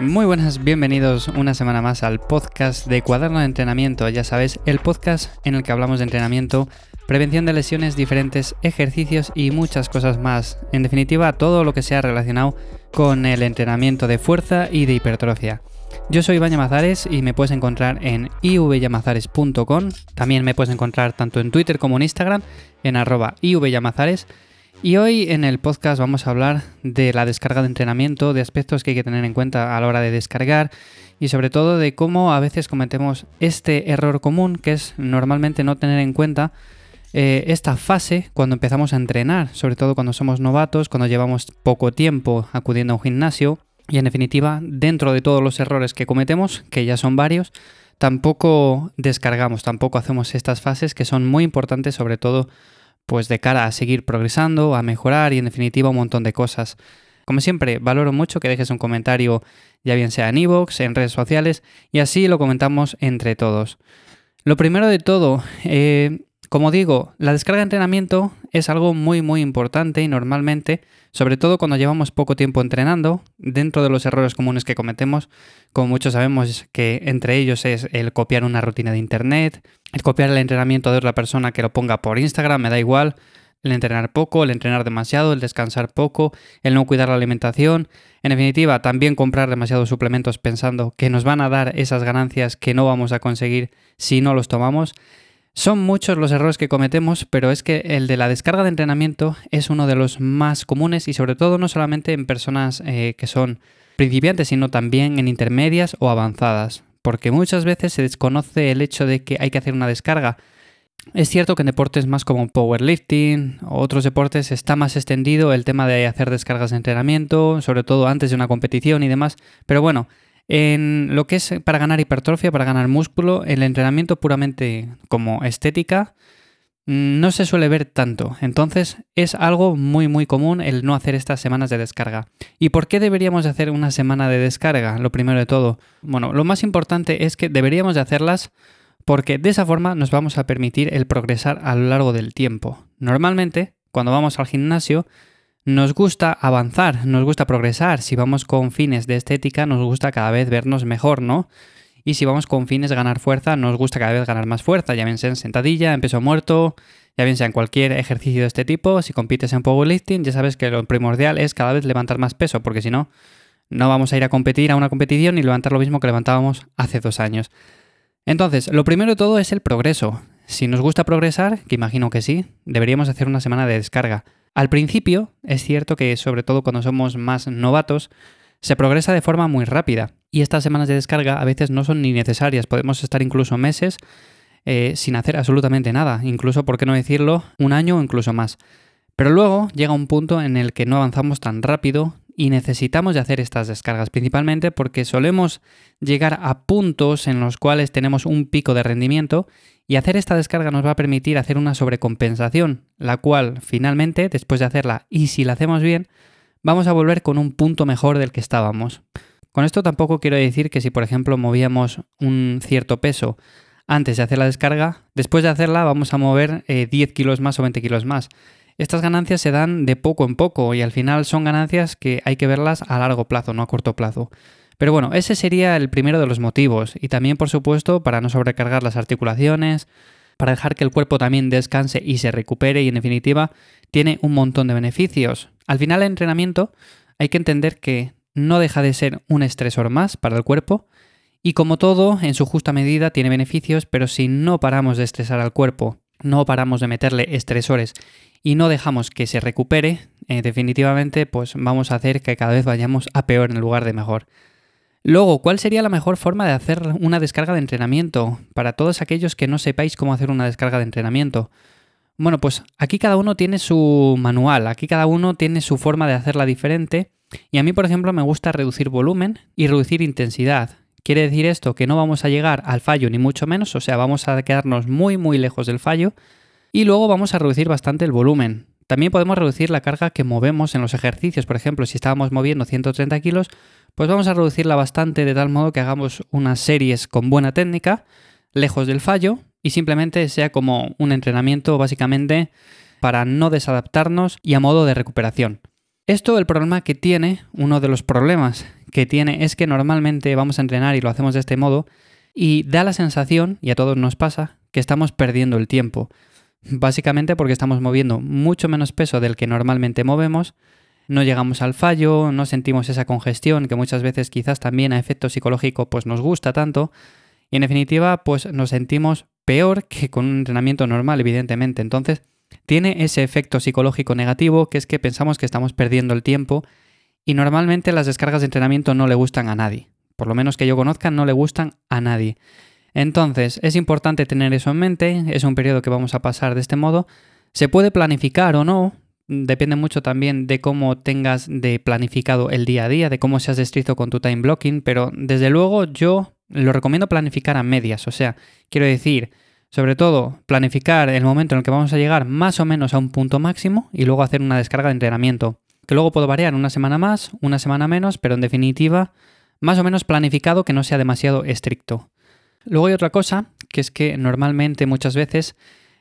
Muy buenas, bienvenidos una semana más al podcast de Cuaderno de Entrenamiento. Ya sabes, el podcast en el que hablamos de entrenamiento, prevención de lesiones, diferentes ejercicios y muchas cosas más. En definitiva, todo lo que sea relacionado con el entrenamiento de fuerza y de hipertrofia. Yo soy Iván y me puedes encontrar en ivyamazares.com. También me puedes encontrar tanto en Twitter como en Instagram en arroba ivyamazares. Y hoy en el podcast vamos a hablar de la descarga de entrenamiento, de aspectos que hay que tener en cuenta a la hora de descargar y sobre todo de cómo a veces cometemos este error común que es normalmente no tener en cuenta eh, esta fase cuando empezamos a entrenar, sobre todo cuando somos novatos, cuando llevamos poco tiempo acudiendo a un gimnasio. Y en definitiva dentro de todos los errores que cometemos, que ya son varios, tampoco descargamos, tampoco hacemos estas fases que son muy importantes sobre todo pues de cara a seguir progresando, a mejorar y en definitiva un montón de cosas. Como siempre, valoro mucho que dejes un comentario, ya bien sea en iVoox, en redes sociales, y así lo comentamos entre todos. Lo primero de todo, eh, como digo, la descarga de entrenamiento es algo muy muy importante y normalmente, sobre todo cuando llevamos poco tiempo entrenando, dentro de los errores comunes que cometemos, como muchos sabemos que entre ellos es el copiar una rutina de internet, el copiar el entrenamiento de otra persona que lo ponga por Instagram, me da igual, el entrenar poco, el entrenar demasiado, el descansar poco, el no cuidar la alimentación, en definitiva, también comprar demasiados suplementos pensando que nos van a dar esas ganancias que no vamos a conseguir si no los tomamos. Son muchos los errores que cometemos, pero es que el de la descarga de entrenamiento es uno de los más comunes y sobre todo no solamente en personas eh, que son principiantes, sino también en intermedias o avanzadas, porque muchas veces se desconoce el hecho de que hay que hacer una descarga. Es cierto que en deportes más como powerlifting o otros deportes está más extendido el tema de hacer descargas de entrenamiento, sobre todo antes de una competición y demás, pero bueno, en lo que es para ganar hipertrofia, para ganar músculo, el entrenamiento puramente como estética mm, no se suele ver tanto. Entonces es algo muy muy común el no hacer estas semanas de descarga. ¿Y por qué deberíamos de hacer una semana de descarga? Lo primero de todo. Bueno, lo más importante es que deberíamos de hacerlas porque de esa forma nos vamos a permitir el progresar a lo largo del tiempo. Normalmente, cuando vamos al gimnasio, nos gusta avanzar, nos gusta progresar. Si vamos con fines de estética, nos gusta cada vez vernos mejor, ¿no? Y si vamos con fines de ganar fuerza, nos gusta cada vez ganar más fuerza, ya bien sea en sentadilla, en peso muerto, ya bien sea en cualquier ejercicio de este tipo. Si compites en powerlifting, ya sabes que lo primordial es cada vez levantar más peso, porque si no, no vamos a ir a competir a una competición y levantar lo mismo que levantábamos hace dos años. Entonces, lo primero de todo es el progreso. Si nos gusta progresar, que imagino que sí, deberíamos hacer una semana de descarga. Al principio, es cierto que sobre todo cuando somos más novatos, se progresa de forma muy rápida y estas semanas de descarga a veces no son ni necesarias, podemos estar incluso meses eh, sin hacer absolutamente nada, incluso, por qué no decirlo, un año o incluso más. Pero luego llega un punto en el que no avanzamos tan rápido y necesitamos de hacer estas descargas, principalmente porque solemos llegar a puntos en los cuales tenemos un pico de rendimiento y hacer esta descarga nos va a permitir hacer una sobrecompensación, la cual finalmente, después de hacerla y si la hacemos bien, vamos a volver con un punto mejor del que estábamos. Con esto tampoco quiero decir que si por ejemplo movíamos un cierto peso antes de hacer la descarga, después de hacerla vamos a mover 10 eh, kilos más o 20 kilos más. Estas ganancias se dan de poco en poco y al final son ganancias que hay que verlas a largo plazo, no a corto plazo. Pero bueno, ese sería el primero de los motivos y también por supuesto para no sobrecargar las articulaciones, para dejar que el cuerpo también descanse y se recupere y en definitiva tiene un montón de beneficios. Al final el entrenamiento hay que entender que no deja de ser un estresor más para el cuerpo y como todo, en su justa medida tiene beneficios, pero si no paramos de estresar al cuerpo, no paramos de meterle estresores y no dejamos que se recupere, eh, definitivamente pues vamos a hacer que cada vez vayamos a peor en lugar de mejor. Luego, ¿cuál sería la mejor forma de hacer una descarga de entrenamiento? Para todos aquellos que no sepáis cómo hacer una descarga de entrenamiento. Bueno, pues aquí cada uno tiene su manual, aquí cada uno tiene su forma de hacerla diferente. Y a mí, por ejemplo, me gusta reducir volumen y reducir intensidad. Quiere decir esto que no vamos a llegar al fallo ni mucho menos, o sea, vamos a quedarnos muy muy lejos del fallo, y luego vamos a reducir bastante el volumen. También podemos reducir la carga que movemos en los ejercicios. Por ejemplo, si estábamos moviendo 130 kilos, pues vamos a reducirla bastante de tal modo que hagamos unas series con buena técnica, lejos del fallo, y simplemente sea como un entrenamiento básicamente para no desadaptarnos y a modo de recuperación. Esto el problema que tiene, uno de los problemas que tiene es que normalmente vamos a entrenar y lo hacemos de este modo y da la sensación, y a todos nos pasa, que estamos perdiendo el tiempo. Básicamente porque estamos moviendo mucho menos peso del que normalmente movemos, no llegamos al fallo, no sentimos esa congestión que muchas veces quizás también a efecto psicológico pues nos gusta tanto y en definitiva pues nos sentimos peor que con un entrenamiento normal evidentemente. Entonces tiene ese efecto psicológico negativo que es que pensamos que estamos perdiendo el tiempo y normalmente las descargas de entrenamiento no le gustan a nadie. Por lo menos que yo conozca no le gustan a nadie. Entonces, es importante tener eso en mente, es un periodo que vamos a pasar de este modo. Se puede planificar o no, depende mucho también de cómo tengas de planificado el día a día, de cómo seas estricto con tu time blocking, pero desde luego yo lo recomiendo planificar a medias, o sea, quiero decir, sobre todo, planificar el momento en el que vamos a llegar más o menos a un punto máximo y luego hacer una descarga de entrenamiento, que luego puedo variar una semana más, una semana menos, pero en definitiva, más o menos planificado que no sea demasiado estricto. Luego hay otra cosa, que es que normalmente muchas veces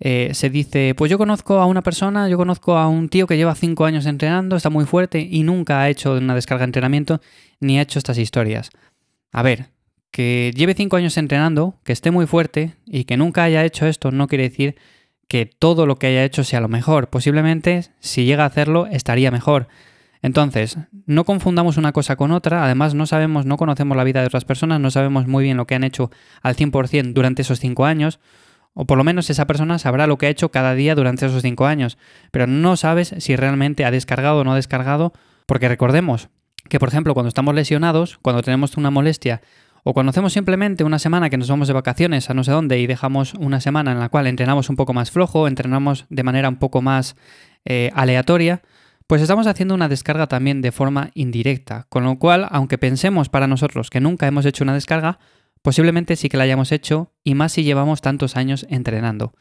eh, se dice, pues yo conozco a una persona, yo conozco a un tío que lleva cinco años entrenando, está muy fuerte y nunca ha hecho una descarga de entrenamiento ni ha hecho estas historias. A ver, que lleve cinco años entrenando, que esté muy fuerte y que nunca haya hecho esto no quiere decir que todo lo que haya hecho sea lo mejor. Posiblemente si llega a hacerlo estaría mejor. Entonces, no confundamos una cosa con otra, además no sabemos, no conocemos la vida de otras personas, no sabemos muy bien lo que han hecho al 100% durante esos 5 años, o por lo menos esa persona sabrá lo que ha hecho cada día durante esos 5 años, pero no sabes si realmente ha descargado o no ha descargado, porque recordemos que, por ejemplo, cuando estamos lesionados, cuando tenemos una molestia, o cuando hacemos simplemente una semana que nos vamos de vacaciones a no sé dónde y dejamos una semana en la cual entrenamos un poco más flojo, entrenamos de manera un poco más eh, aleatoria, pues estamos haciendo una descarga también de forma indirecta, con lo cual, aunque pensemos para nosotros que nunca hemos hecho una descarga, posiblemente sí que la hayamos hecho y más si llevamos tantos años entrenando.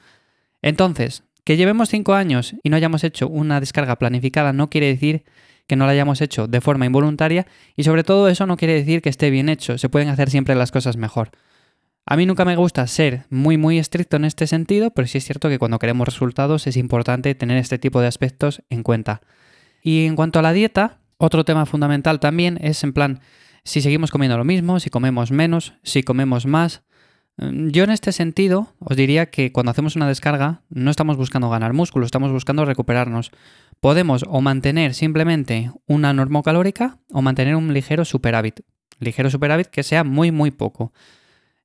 Entonces, que llevemos 5 años y no hayamos hecho una descarga planificada no quiere decir que no la hayamos hecho de forma involuntaria y sobre todo eso no quiere decir que esté bien hecho, se pueden hacer siempre las cosas mejor. A mí nunca me gusta ser muy muy estricto en este sentido, pero sí es cierto que cuando queremos resultados es importante tener este tipo de aspectos en cuenta. Y en cuanto a la dieta, otro tema fundamental también es en plan, si seguimos comiendo lo mismo, si comemos menos, si comemos más. Mm, yo en este sentido os diría que cuando hacemos una descarga no estamos buscando ganar músculo, estamos buscando recuperarnos. Podemos o mantener simplemente una normocalórica o mantener un ligero superávit. Ligero superávit que sea muy muy poco.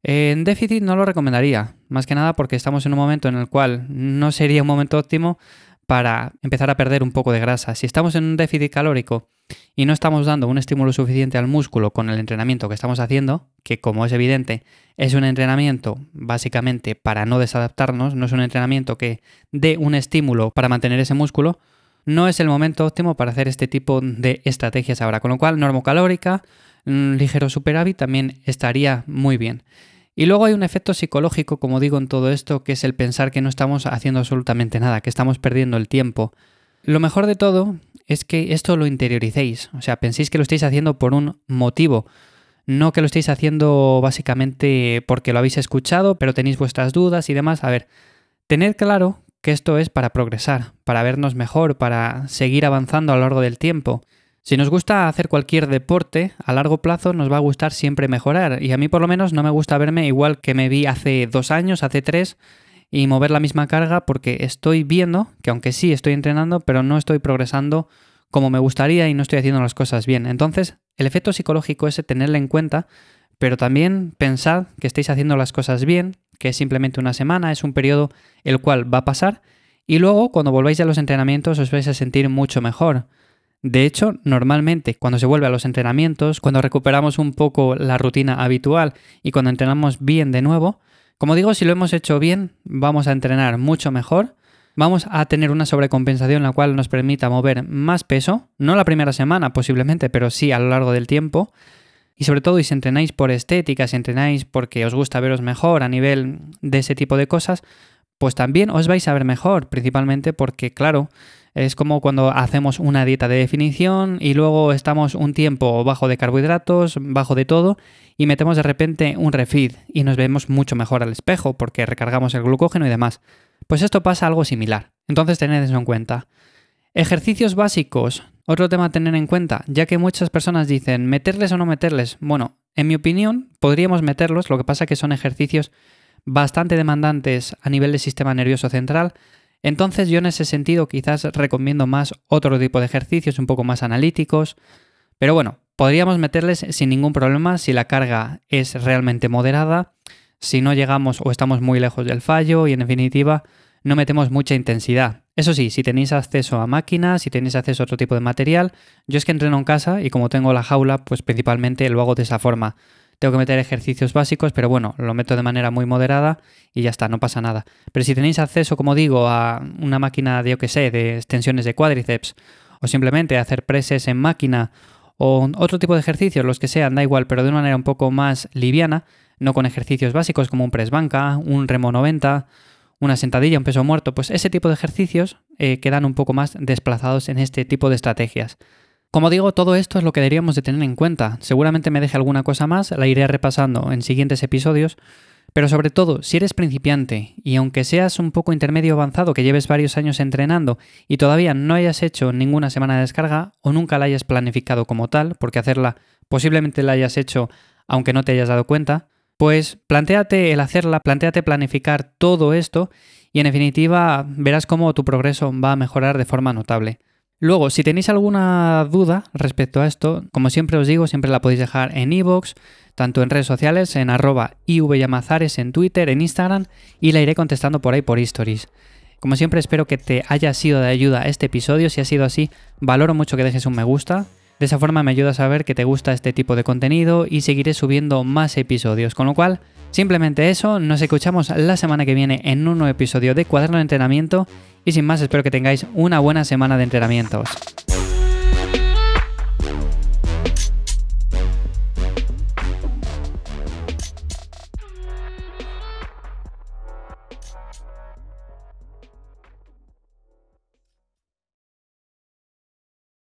En déficit no lo recomendaría, más que nada porque estamos en un momento en el cual no sería un momento óptimo para empezar a perder un poco de grasa. Si estamos en un déficit calórico y no estamos dando un estímulo suficiente al músculo con el entrenamiento que estamos haciendo, que como es evidente es un entrenamiento básicamente para no desadaptarnos, no es un entrenamiento que dé un estímulo para mantener ese músculo, no es el momento óptimo para hacer este tipo de estrategias ahora. Con lo cual, normocalórica, un ligero superávit también estaría muy bien. Y luego hay un efecto psicológico, como digo en todo esto, que es el pensar que no estamos haciendo absolutamente nada, que estamos perdiendo el tiempo. Lo mejor de todo es que esto lo interioricéis, o sea, penséis que lo estáis haciendo por un motivo, no que lo estéis haciendo básicamente porque lo habéis escuchado, pero tenéis vuestras dudas y demás. A ver, tened claro que esto es para progresar, para vernos mejor, para seguir avanzando a lo largo del tiempo. Si nos gusta hacer cualquier deporte, a largo plazo nos va a gustar siempre mejorar. Y a mí por lo menos no me gusta verme igual que me vi hace dos años, hace tres, y mover la misma carga porque estoy viendo que aunque sí estoy entrenando, pero no estoy progresando como me gustaría y no estoy haciendo las cosas bien. Entonces, el efecto psicológico es tenerlo en cuenta, pero también pensad que estáis haciendo las cosas bien, que es simplemente una semana, es un periodo el cual va a pasar, y luego cuando volváis a los entrenamientos os vais a sentir mucho mejor. De hecho, normalmente cuando se vuelve a los entrenamientos, cuando recuperamos un poco la rutina habitual y cuando entrenamos bien de nuevo, como digo, si lo hemos hecho bien, vamos a entrenar mucho mejor, vamos a tener una sobrecompensación la cual nos permita mover más peso, no la primera semana posiblemente, pero sí a lo largo del tiempo. Y sobre todo, si entrenáis por estética, si entrenáis porque os gusta veros mejor a nivel de ese tipo de cosas, pues también os vais a ver mejor, principalmente porque, claro, es como cuando hacemos una dieta de definición y luego estamos un tiempo bajo de carbohidratos, bajo de todo, y metemos de repente un refeed y nos vemos mucho mejor al espejo porque recargamos el glucógeno y demás. Pues esto pasa algo similar. Entonces tened eso en cuenta. Ejercicios básicos. Otro tema a tener en cuenta, ya que muchas personas dicen meterles o no meterles. Bueno, en mi opinión, podríamos meterlos, lo que pasa que son ejercicios bastante demandantes a nivel del sistema nervioso central. Entonces yo en ese sentido quizás recomiendo más otro tipo de ejercicios un poco más analíticos. Pero bueno, podríamos meterles sin ningún problema si la carga es realmente moderada, si no llegamos o estamos muy lejos del fallo y en definitiva no metemos mucha intensidad. Eso sí, si tenéis acceso a máquinas, si tenéis acceso a otro tipo de material, yo es que entreno en casa y como tengo la jaula, pues principalmente lo hago de esa forma. Tengo que meter ejercicios básicos, pero bueno, lo meto de manera muy moderada y ya está, no pasa nada. Pero si tenéis acceso, como digo, a una máquina de, yo que sé, de extensiones de cuádriceps, o simplemente hacer preses en máquina, o otro tipo de ejercicios, los que sean, da igual, pero de una manera un poco más liviana, no con ejercicios básicos como un press banca, un remo 90, una sentadilla, un peso muerto, pues ese tipo de ejercicios eh, quedan un poco más desplazados en este tipo de estrategias. Como digo, todo esto es lo que deberíamos de tener en cuenta. Seguramente me deje alguna cosa más, la iré repasando en siguientes episodios, pero sobre todo, si eres principiante y aunque seas un poco intermedio avanzado, que lleves varios años entrenando y todavía no hayas hecho ninguna semana de descarga o nunca la hayas planificado como tal, porque hacerla posiblemente la hayas hecho aunque no te hayas dado cuenta, pues planteate el hacerla, planteate planificar todo esto y en definitiva verás cómo tu progreso va a mejorar de forma notable. Luego, si tenéis alguna duda respecto a esto, como siempre os digo, siempre la podéis dejar en iVoox, tanto en redes sociales, en arroba ivyamazares, en Twitter, en Instagram, y la iré contestando por ahí por stories. Como siempre espero que te haya sido de ayuda este episodio, si ha sido así, valoro mucho que dejes un me gusta, de esa forma me ayuda a saber que te gusta este tipo de contenido y seguiré subiendo más episodios. Con lo cual, simplemente eso, nos escuchamos la semana que viene en un nuevo episodio de Cuaderno de Entrenamiento y sin más espero que tengáis una buena semana de entrenamientos.